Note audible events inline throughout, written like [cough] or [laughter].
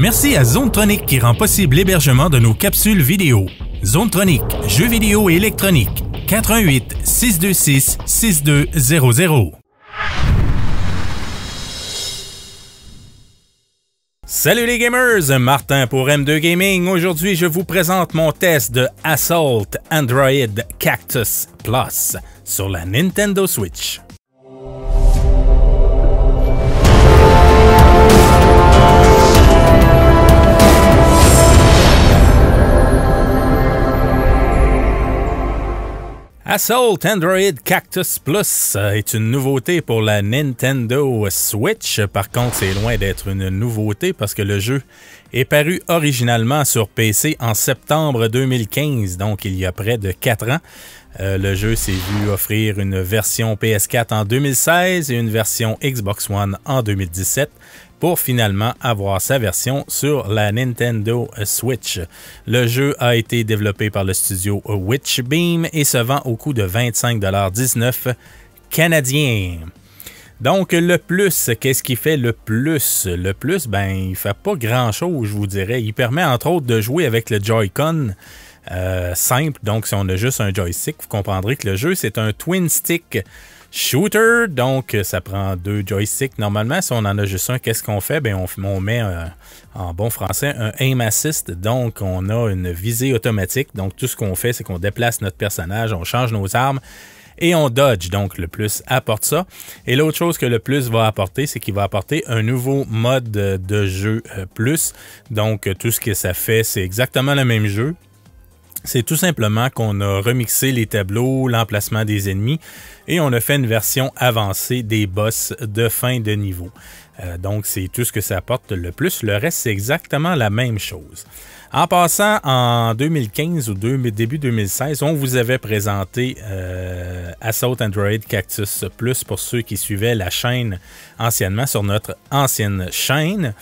Merci à Zonetronic qui rend possible l'hébergement de nos capsules vidéo. Zonetronic, jeux vidéo et électronique. 88 626 6200. Salut les gamers, Martin pour M2 Gaming. Aujourd'hui, je vous présente mon test de Assault Android Cactus Plus sur la Nintendo Switch. Assault Android Cactus Plus est une nouveauté pour la Nintendo Switch. Par contre, c'est loin d'être une nouveauté parce que le jeu est paru originalement sur PC en septembre 2015, donc il y a près de 4 ans. Euh, le jeu s'est vu offrir une version PS4 en 2016 et une version Xbox One en 2017 pour finalement avoir sa version sur la Nintendo Switch. Le jeu a été développé par le studio Witchbeam et se vend au coût de 25,19$ canadiens. Donc, le plus, qu'est-ce qui fait le plus? Le plus, ben, il fait pas grand-chose, je vous dirais. Il permet entre autres de jouer avec le Joy-Con euh, simple. Donc, si on a juste un joystick, vous comprendrez que le jeu, c'est un twin stick shooter. Donc, ça prend deux joysticks. Normalement, si on en a juste un, qu'est-ce qu'on fait? Bien, on, met en bon français un aim assist. Donc, on a une visée automatique. Donc, tout ce qu'on fait, c'est qu'on déplace notre personnage, on change nos armes et on dodge. Donc, le plus apporte ça. Et l'autre chose que le plus va apporter, c'est qu'il va apporter un nouveau mode de jeu euh, plus. Donc, tout ce que ça fait, c'est exactement le même jeu. C'est tout simplement qu'on a remixé les tableaux, l'emplacement des ennemis et on a fait une version avancée des boss de fin de niveau. Euh, donc c'est tout ce que ça apporte le plus. Le reste, c'est exactement la même chose. En passant, en 2015 ou début 2016, on vous avait présenté euh, Assault Android Cactus Plus pour ceux qui suivaient la chaîne anciennement sur notre ancienne chaîne.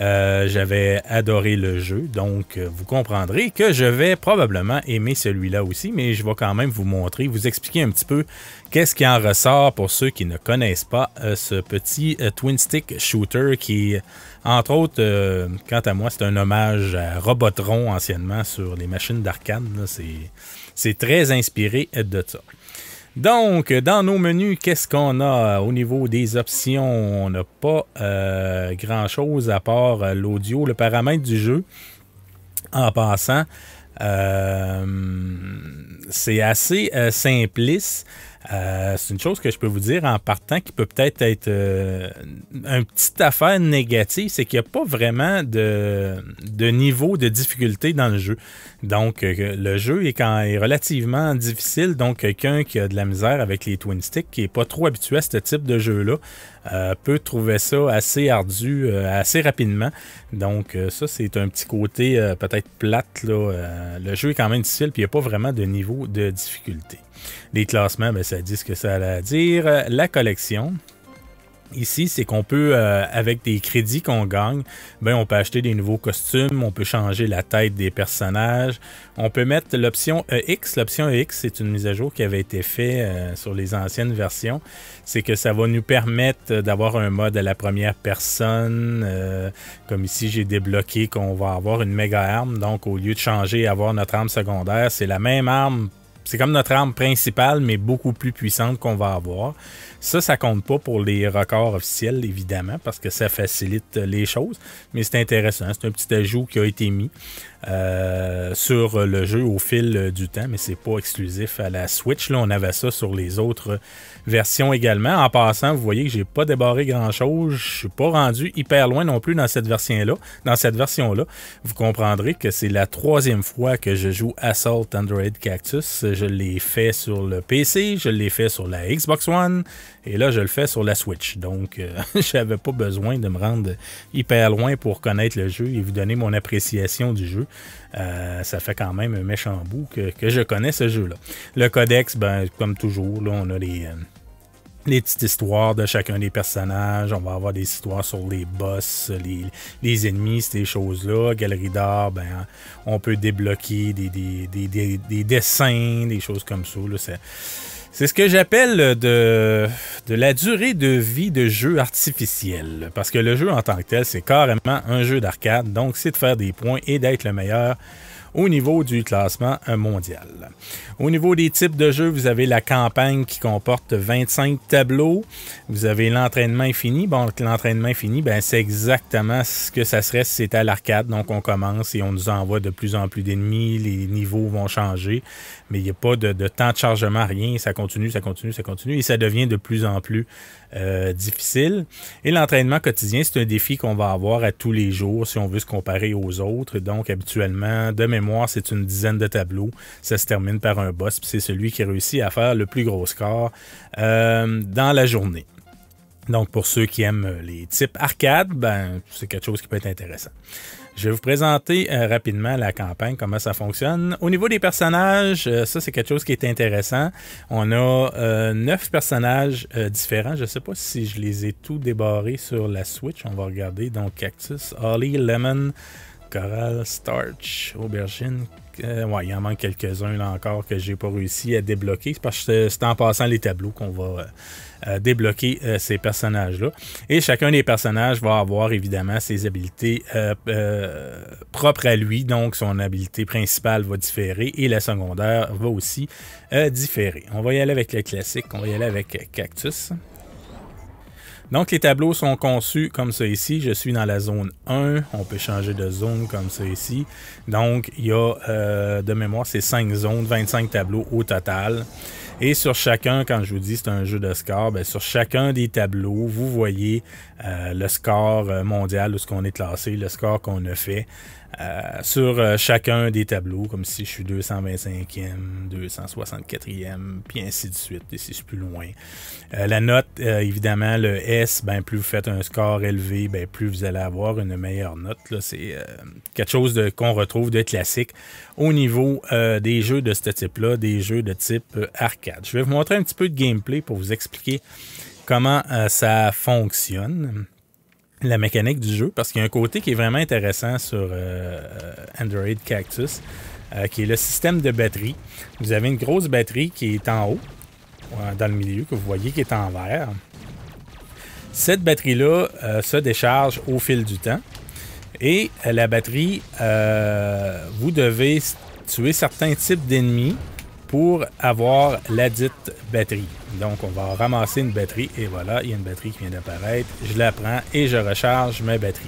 Euh, j'avais adoré le jeu, donc euh, vous comprendrez que je vais probablement aimer celui-là aussi, mais je vais quand même vous montrer, vous expliquer un petit peu qu'est-ce qui en ressort pour ceux qui ne connaissent pas euh, ce petit twin stick shooter qui, entre autres, quant à moi, c'est un hommage à Robotron anciennement sur les machines d'arcade. C'est très inspiré de ça. Donc, dans nos menus, qu'est-ce qu'on a au niveau des options? On n'a pas euh, grand-chose à part euh, l'audio, le paramètre du jeu. En passant, euh, c'est assez simpliste. Euh, c'est une chose que je peux vous dire en partant qui peut peut-être être, euh, une petite affaire négative, c'est qu'il n'y a pas vraiment de, niveau de difficulté dans le jeu. Donc, euh, le jeu est, quand, est relativement difficile. Donc, quelqu'un qui a de la misère avec les twin sticks, qui n'est pas trop habitué à ce type de jeu-là, peut trouver ça assez ardu assez rapidement. Donc, ça, c'est un petit côté peut-être plate. Là. le jeu est quand même difficile, puis il n'y a pas vraiment de niveau de difficulté. Les classements, ben, ça dit ce que ça a dire. La collection. Ici, c'est qu'on peut, euh, avec des crédits qu'on gagne, ben, on peut acheter des nouveaux costumes, on peut changer la tête des personnages, on peut mettre l'option EX. L'option EX, c'est une mise à jour qui avait été faite euh, sur les anciennes versions. C'est que ça va nous permettre d'avoir un mode à la première personne. Euh, comme ici, j'ai débloqué qu'on va avoir une méga arme. Donc, au lieu de changer et avoir notre arme secondaire, c'est la même arme c'est comme notre arme principale, mais beaucoup plus puissante qu'on va avoir. Ça, ça compte pas pour les records officiels, évidemment, parce que ça facilite les choses. Mais c'est intéressant. C'est un petit ajout qui a été mis. Euh, sur le jeu au fil du temps, mais c'est pas exclusif à la Switch. Là, on avait ça sur les autres versions également. En passant, vous voyez que j'ai pas débarré grand chose. Je suis pas rendu hyper loin non plus dans cette version-là. Dans cette version-là, vous comprendrez que c'est la troisième fois que je joue Assault Android Cactus. Je l'ai fait sur le PC, je l'ai fait sur la Xbox One, et là, je le fais sur la Switch. Donc, euh, [laughs] je n'avais pas besoin de me rendre hyper loin pour connaître le jeu et vous donner mon appréciation du jeu. Euh, ça fait quand même un méchant bout que, je connais ce jeu-là. Le codex, ben, comme toujours, là, on a les, euh, les petites histoires de chacun des personnages. On va avoir des histoires sur les boss, les, ennemis, ces choses-là. Galerie d'art, ben, on peut débloquer des, des, dessins, des choses comme ça. C'est ce que j'appelle de, de la durée de vie de jeu artificiel. Parce que le jeu en tant que tel, c'est carrément un jeu d'arcade. Donc, c'est de faire des points et d'être le meilleur au niveau du classement mondial. Au niveau des types de jeux, vous avez la campagne qui comporte 25 tableaux. Vous avez l'entraînement infini. Bon, l'entraînement infini, ben, c'est exactement ce que ça serait si c'était à l'arcade. Donc, on commence et on nous envoie de plus en plus d'ennemis. Les niveaux vont changer, mais il n'y a pas de, temps de chargement, rien. Ça continue, ça continue, ça continue et ça devient de plus en plus euh, difficile. Et l'entraînement quotidien, c'est un défi qu'on va avoir à tous les jours si on veut se comparer aux autres. Donc, habituellement, de mémoire, c'est une dizaine de tableaux. Ça se termine par un boss, puis c'est celui qui réussit à faire le plus gros score euh, dans la journée. Donc, pour ceux qui aiment les types arcade, ben, c'est quelque chose qui peut être intéressant. Je vais vous présenter euh, rapidement la campagne, comment ça fonctionne. Au niveau des personnages, euh, ça c'est quelque chose qui est intéressant. On a euh, neuf personnages différents. Je ne sais pas si je les ai tous débarrés sur la Switch. On va regarder. Donc Cactus, Holly, Lemon, Coral, Starch, Aubergine, ouais, il en manque quelques-uns là encore que j'ai pas réussi à débloquer. C'est parce que c'est en passant les tableaux qu'on va euh, débloquer euh, ces personnages-là. Et chacun des personnages va avoir évidemment ses habiletés euh, propres à lui. Donc, son habilité principale va différer et la secondaire va aussi différer. On va y aller avec le classique. On va y aller avec Cactus. Donc, les tableaux sont conçus comme ça ici. Je suis dans la zone 1. On peut changer de zone comme ça ici. Donc, il y a, de mémoire, c'est 5 zones, 25 tableaux au total. Et sur chacun, quand je vous dis c'est un jeu de score, bien, sur chacun des tableaux, vous voyez euh, le score euh, mondial où ce qu'on est classé, le score qu'on a fait. Euh, sur euh, chacun des tableaux, comme si je suis 225e, 264e, puis ainsi de suite, et si suis plus loin. Euh, la note, évidemment, le S, ben, plus vous faites un score élevé, ben, plus vous allez avoir une meilleure note. C'est quelque chose qu'on retrouve de classique au niveau des jeux de ce type-là, des jeux de type arcade. Je vais vous montrer un petit peu de gameplay pour vous expliquer comment ça fonctionne la mécanique du jeu parce qu'il y a un côté qui est vraiment intéressant sur euh, Android Cactus, euh, qui est le système de batterie. Vous avez une grosse batterie qui est en haut, dans le milieu, que vous voyez qui est en vert. Cette batterie-là euh, se décharge au fil du temps. Et la batterie, vous devez tuer certains types d'ennemis pour avoir la dite batterie. Donc, on va ramasser une batterie et voilà, il y a une batterie qui vient d'apparaître. Je la prends et je recharge ma batterie.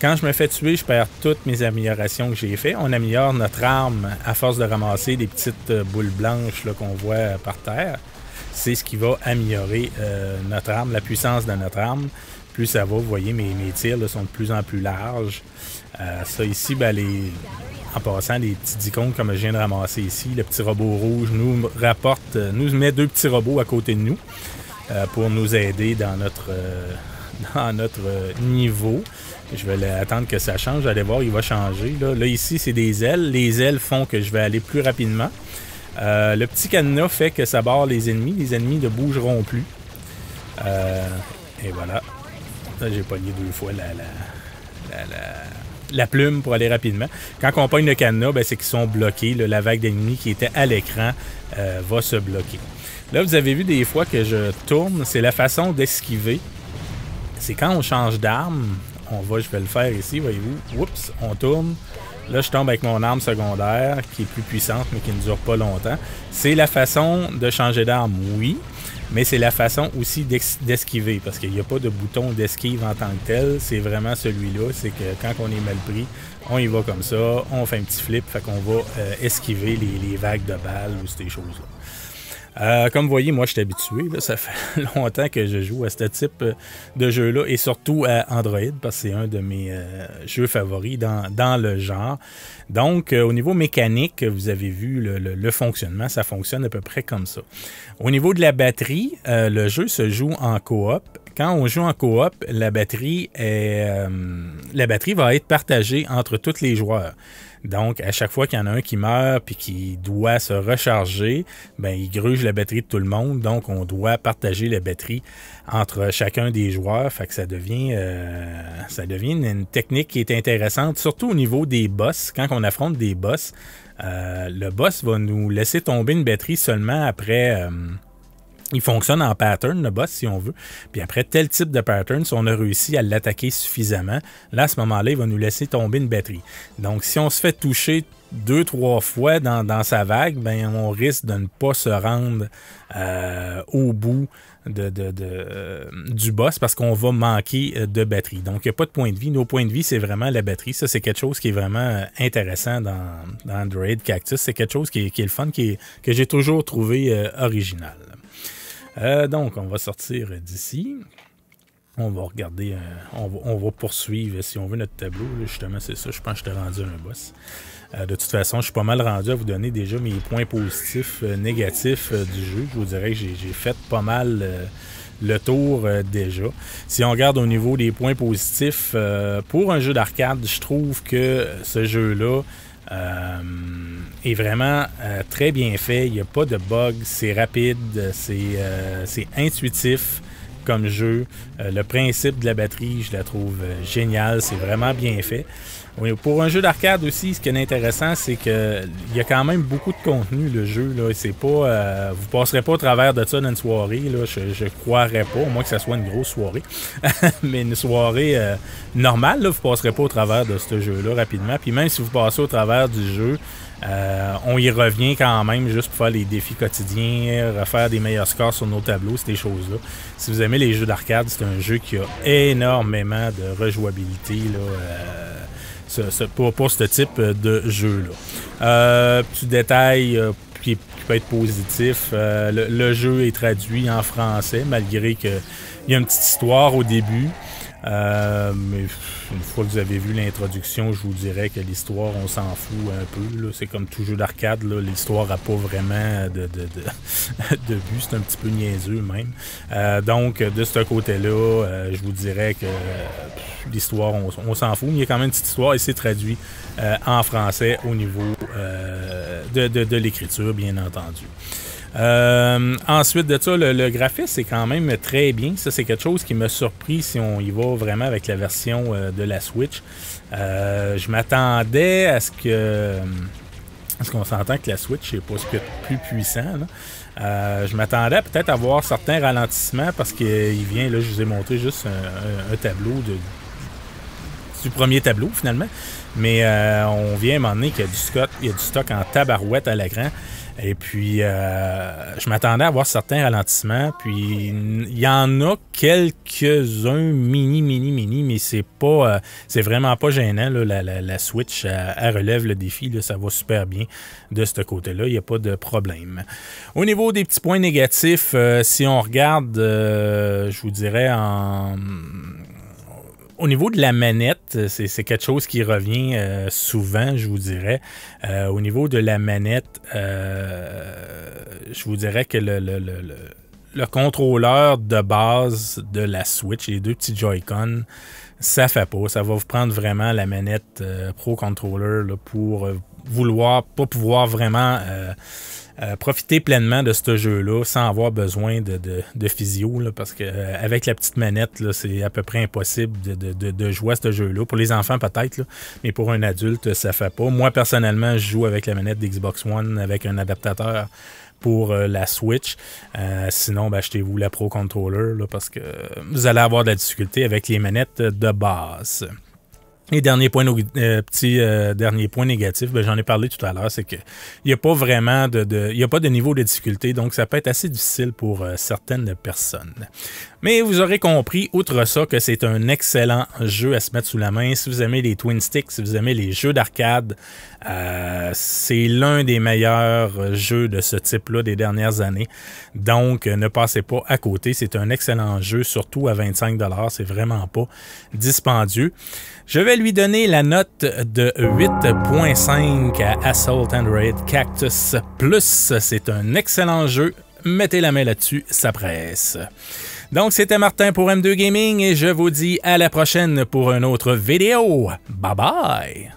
Quand je me fais tuer, je perds toutes mes améliorations que j'ai faites. On améliore notre arme à force de ramasser des petites euh, boules blanches qu'on voit par terre. C'est ce qui va améliorer euh, notre arme, la puissance de notre arme. Plus ça va, vous voyez, mes tirs sont de plus en plus larges. Euh, ça ici, ben, les, en passant, les petits icônes comme je viens de ramasser ici, le petit robot rouge nous rapporte, euh, nous met deux petits robots à côté de nous euh, pour nous aider dans notre, [laughs] dans notre niveau. Je vais attendre que ça change. Allez voir, il va changer. Là, ici, c'est des ailes. Les ailes font que je vais aller plus rapidement. le petit cadenas fait que ça barre les ennemis. Les ennemis ne bougeront plus. et voilà. Là, j'ai pogné deux fois la, la la plume pour aller rapidement. Quand on pogne le cadenas, ben, c'est qu'ils sont bloqués. la vague d'ennemis qui était à l'écran euh, va se bloquer. Là, vous avez vu des fois que je tourne, c'est la façon d'esquiver. C'est quand on change d'arme, on va, je vais le faire ici, voyez-vous. Oups, on tourne. Là, je tombe avec mon arme secondaire qui est plus puissante mais qui ne dure pas longtemps. C'est la façon de changer d'arme, oui mais c'est la façon aussi d'esquiver, parce qu'il n'y a pas de bouton d'esquive en tant que tel. C'est vraiment celui-là, c'est que quand on est mal pris, on y va comme ça, on fait un petit flip, fait qu'on va euh, esquiver les, les, vagues de balles ou ces choses-là. Euh, comme vous voyez, moi, je suis habitué. ça fait [laughs] longtemps que je joue à ce type de jeu-là et surtout à Android parce que c'est un de mes euh, jeux favoris dans, le genre. Donc, euh, au niveau mécanique, vous avez vu le, fonctionnement, ça fonctionne à peu près comme ça. Au niveau de la batterie, le jeu se joue en coop. Quand on joue en coop, la batterie, est, la batterie va être partagée entre tous les joueurs. Donc, à chaque fois qu'il y en a un qui meurt puis qui doit se recharger, ben, il gruge la batterie de tout le monde. Donc, on doit partager la batterie entre chacun des joueurs. Fait que ça devient, euh, ça devient une, technique qui est intéressante, surtout au niveau des boss. Quand on affronte des boss, euh, le boss va nous laisser tomber une batterie seulement après. Euh, il fonctionne en pattern, le boss, si on veut. Puis après tel type de pattern, si on a réussi à l'attaquer suffisamment, là, à ce moment-là, il va nous laisser tomber une batterie. Donc, si on se fait toucher deux, trois fois dans, sa vague, ben, on risque de ne pas se rendre euh, au bout euh, du boss parce qu'on va manquer euh, de batterie. Donc, il n'y a pas de point de vie. Nos points de vie, c'est vraiment la batterie. Ça, c'est quelque chose qui est vraiment intéressant dans, Android Cactus. C'est quelque chose qui est, le fun, que j'ai toujours trouvé original. Euh, donc, on va sortir d'ici. On va regarder, euh, on, va, poursuivre, si on veut, notre tableau. justement, c'est ça. Je pense que je t'ai rendu un boss. Euh, de toute façon, je suis pas mal rendu à vous donner déjà mes points positifs, négatifs du jeu. Je vous dirais que j'ai fait pas mal le tour déjà. Si on regarde au niveau des points positifs, pour un jeu d'arcade, je trouve que ce jeu-là est vraiment euh, très bien fait. Il n'y a pas de bugs, c'est rapide, c'est euh, intuitif comme jeu. le principe de la batterie, je la trouve géniale, c'est vraiment bien fait. Pour un jeu d'arcade aussi, ce qui est intéressant, c'est qu'il y a quand même beaucoup de contenu, le jeu. Là. C'est pas, euh, vous passerez pas au travers de ça dans une soirée. Là. Je, ne croirais pas, au moins que ce soit une grosse soirée. [laughs] Mais une soirée euh, normale, là, vous passerez pas au travers de ce jeu-là rapidement. Puis même si vous passez au travers du jeu, euh, on y revient quand même juste pour faire les défis quotidiens, refaire des meilleurs scores sur nos tableaux, ces choses-là. Si vous aimez les jeux d'arcade, c'est un jeu qui a énormément de rejouabilité. Là, pour, ce type de jeu-là. Euh, petit détail euh, qui, peut être positif, euh, le, jeu est traduit en français, malgré qu'il y a une petite histoire au début. Euh, mais une fois que vous avez vu l'introduction, je vous dirais que l'histoire, on s'en fout un peu. C'est comme tout jeu d'arcade. L'histoire n'a pas vraiment de, de, [laughs] de, but. C'est un petit peu niaiseux même. Euh, donc, de ce côté-là, euh, je vous dirais que l'histoire, on, s'en fout. Il y a quand même une petite histoire et c'est traduit en français au niveau de l'écriture, bien entendu. Euh, ensuite de ça, le, graphisme c'est quand même très bien. Ça, c'est quelque chose qui m'a surpris si on y va vraiment avec la version euh, de la Switch. Euh, je m'attendais à ce que. Qu'on s'entend que la Switch n'est pas ce que plus puissant? je m'attendais à peut-être avoir certains ralentissements parce qu'il vient, là, je vous ai montré juste un, tableau de, du premier tableau finalement. Mais on vient à un moment donné qu'il y a du stock, y a du stock en tabarouette à l'écran. Et puis, euh, je m'attendais à voir certains ralentissements. Puis, il y en a quelques-uns mini, mini, mini, mais c'est pas, euh, c'est vraiment pas gênant. la, Switch, elle, relève le défi. ça va super bien de ce côté-là. Il n'y a pas de problème. Au niveau des petits points négatifs, euh, si on regarde, je vous dirais en au niveau de la manette, c'est quelque chose qui revient euh, souvent, je vous dirais. Euh, au niveau de la manette, euh, je vous dirais que le, le, contrôleur de base de la Switch, les deux petits Joy-Con, ça fait pas. Ça va vous prendre vraiment la manette Pro Controller pour vouloir, pas pouvoir vraiment euh, profiter pleinement de ce jeu-là sans avoir besoin de, physio, parce que euh, avec la petite manette, c'est à peu près impossible de, jouer à ce jeu-là. Pour les enfants, peut-être, mais pour un adulte, ça fait pas. Moi, personnellement, je joue avec la manette d'Xbox One avec un adaptateur pour euh, la Switch. sinon, ben, achetez-vous la Pro Controller parce que vous allez avoir de la difficulté avec les manettes de base. Et dernier point, euh, petit euh, dernier point négatif, ben, j'en ai parlé tout à l'heure, c'est qu'il n'y a pas vraiment de, il y a pas de niveau de difficulté, donc ça peut être assez difficile pour euh, certaines personnes. Mais vous aurez compris, outre ça, que c'est un excellent jeu à se mettre sous la main. Si vous aimez les Twin Sticks, si vous aimez les jeux d'arcade, euh, c'est l'un des meilleurs jeux de ce type-là des dernières années. Donc, ne passez pas à côté. C'est un excellent jeu, surtout à 25 C'est vraiment pas dispendieux. Je vais lui donner la note de 8.5 à Assault Android Cactus Plus. C'est un excellent jeu. Mettez la main là-dessus, ça presse. Donc, c'était Martin pour M2 Gaming et je vous dis à la prochaine pour une autre vidéo. Bye bye!